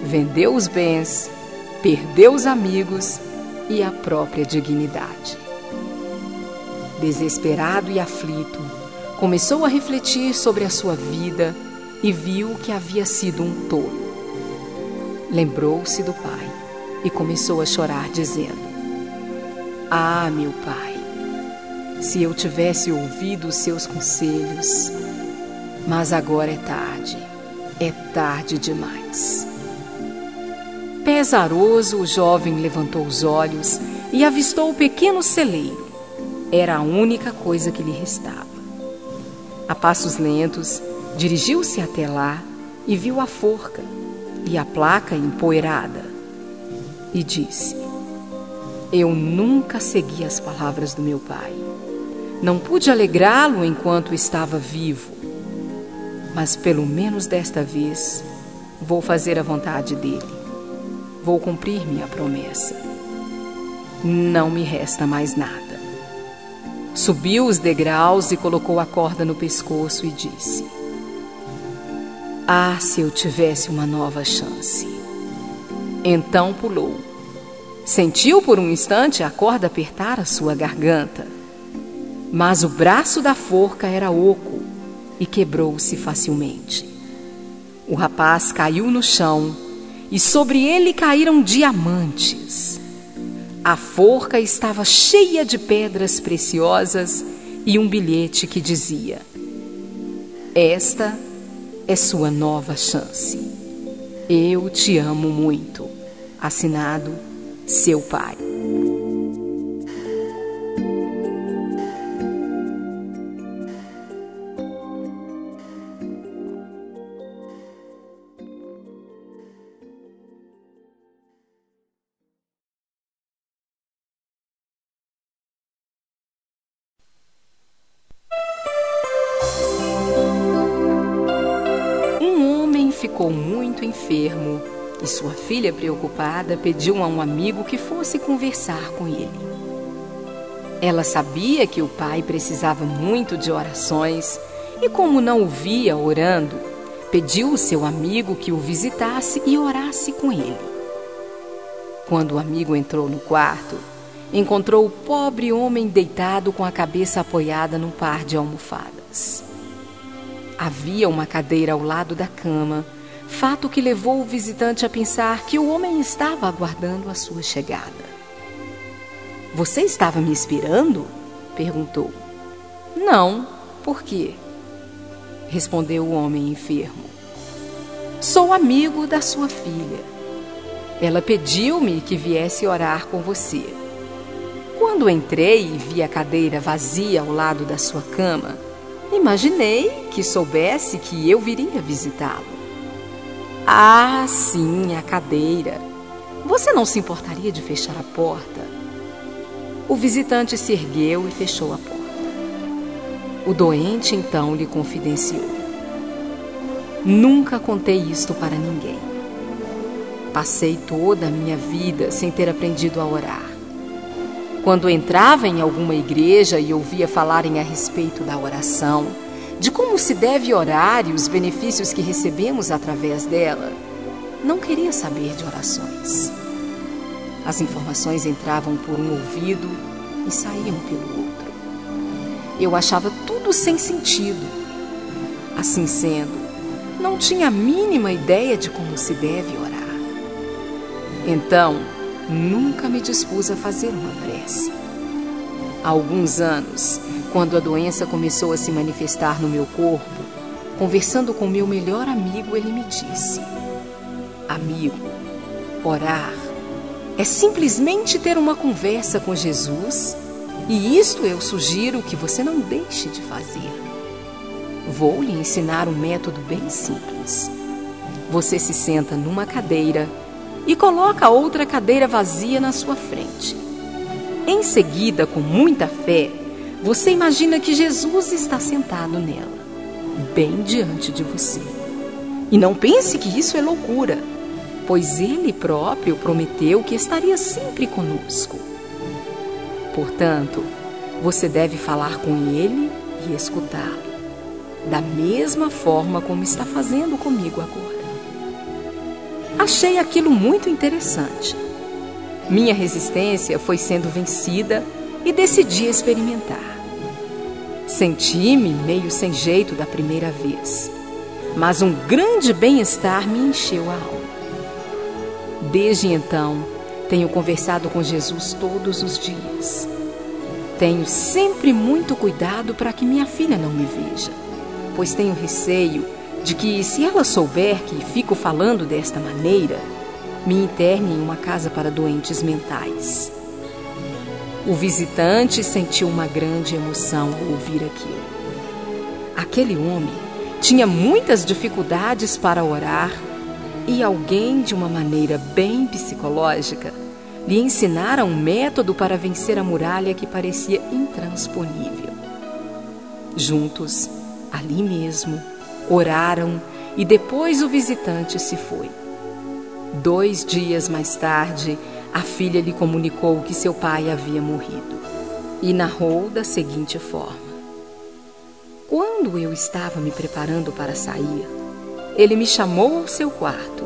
vendeu os bens, perdeu os amigos e a própria dignidade. Desesperado e aflito, começou a refletir sobre a sua vida e viu que havia sido um tolo. Lembrou-se do pai e começou a chorar, dizendo: Ah, meu pai, se eu tivesse ouvido os seus conselhos, mas agora é tarde, é tarde demais. Pesaroso, o jovem levantou os olhos e avistou o pequeno celeiro. Era a única coisa que lhe restava. A passos lentos, dirigiu-se até lá e viu a forca e a placa empoeirada e disse: Eu nunca segui as palavras do meu pai. Não pude alegrá-lo enquanto estava vivo, mas pelo menos desta vez vou fazer a vontade dele. Vou cumprir minha promessa. Não me resta mais nada. Subiu os degraus e colocou a corda no pescoço e disse: ah, se eu tivesse uma nova chance. Então pulou. Sentiu por um instante a corda apertar a sua garganta. Mas o braço da forca era oco e quebrou-se facilmente. O rapaz caiu no chão e sobre ele caíram diamantes. A forca estava cheia de pedras preciosas e um bilhete que dizia: Esta é sua nova chance. Eu te amo muito. Assinado Seu Pai. E sua filha, preocupada, pediu a um amigo que fosse conversar com ele. Ela sabia que o pai precisava muito de orações e, como não o via orando, pediu ao seu amigo que o visitasse e orasse com ele. Quando o amigo entrou no quarto, encontrou o pobre homem deitado com a cabeça apoiada num par de almofadas. Havia uma cadeira ao lado da cama fato que levou o visitante a pensar que o homem estava aguardando a sua chegada. Você estava me esperando? perguntou. Não, por quê? respondeu o homem enfermo. Sou amigo da sua filha. Ela pediu-me que viesse orar com você. Quando entrei e vi a cadeira vazia ao lado da sua cama, imaginei que soubesse que eu viria visitá-lo. Ah, sim, a cadeira. Você não se importaria de fechar a porta? O visitante se ergueu e fechou a porta. O doente então lhe confidenciou: Nunca contei isto para ninguém. Passei toda a minha vida sem ter aprendido a orar. Quando entrava em alguma igreja e ouvia falarem a respeito da oração, de como se deve orar e os benefícios que recebemos através dela, não queria saber de orações. As informações entravam por um ouvido e saíam pelo outro. Eu achava tudo sem sentido. Assim sendo, não tinha a mínima ideia de como se deve orar. Então, nunca me dispus a fazer uma prece. Há alguns anos, quando a doença começou a se manifestar no meu corpo, conversando com meu melhor amigo, ele me disse: Amigo, orar é simplesmente ter uma conversa com Jesus, e isto eu sugiro que você não deixe de fazer. Vou lhe ensinar um método bem simples. Você se senta numa cadeira e coloca outra cadeira vazia na sua frente. Em seguida, com muita fé, você imagina que Jesus está sentado nela, bem diante de você. E não pense que isso é loucura, pois ele próprio prometeu que estaria sempre conosco. Portanto, você deve falar com ele e escutá-lo, da mesma forma como está fazendo comigo agora. Achei aquilo muito interessante. Minha resistência foi sendo vencida e decidi experimentar. Senti-me meio sem jeito da primeira vez, mas um grande bem-estar me encheu a alma. Desde então, tenho conversado com Jesus todos os dias. Tenho sempre muito cuidado para que minha filha não me veja, pois tenho receio de que, se ela souber que fico falando desta maneira, me interne em uma casa para doentes mentais. O visitante sentiu uma grande emoção ao ouvir aquilo. Aquele homem tinha muitas dificuldades para orar e alguém, de uma maneira bem psicológica, lhe ensinara um método para vencer a muralha que parecia intransponível. Juntos, ali mesmo, oraram e depois o visitante se foi. Dois dias mais tarde, a filha lhe comunicou que seu pai havia morrido e narrou da seguinte forma: Quando eu estava me preparando para sair, ele me chamou ao seu quarto,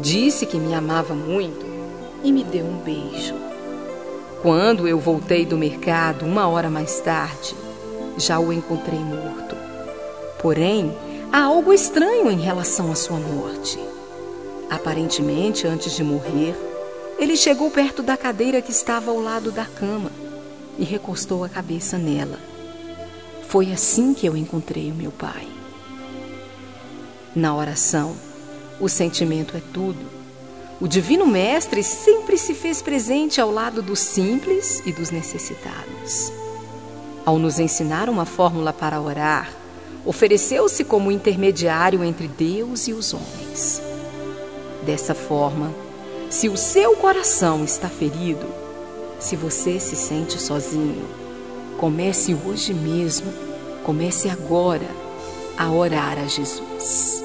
disse que me amava muito e me deu um beijo. Quando eu voltei do mercado uma hora mais tarde, já o encontrei morto. Porém, há algo estranho em relação à sua morte. Aparentemente, antes de morrer, ele chegou perto da cadeira que estava ao lado da cama e recostou a cabeça nela. Foi assim que eu encontrei o meu pai. Na oração, o sentimento é tudo. O Divino Mestre sempre se fez presente ao lado dos simples e dos necessitados. Ao nos ensinar uma fórmula para orar, ofereceu-se como intermediário entre Deus e os homens. Dessa forma, se o seu coração está ferido, se você se sente sozinho, comece hoje mesmo, comece agora a orar a Jesus.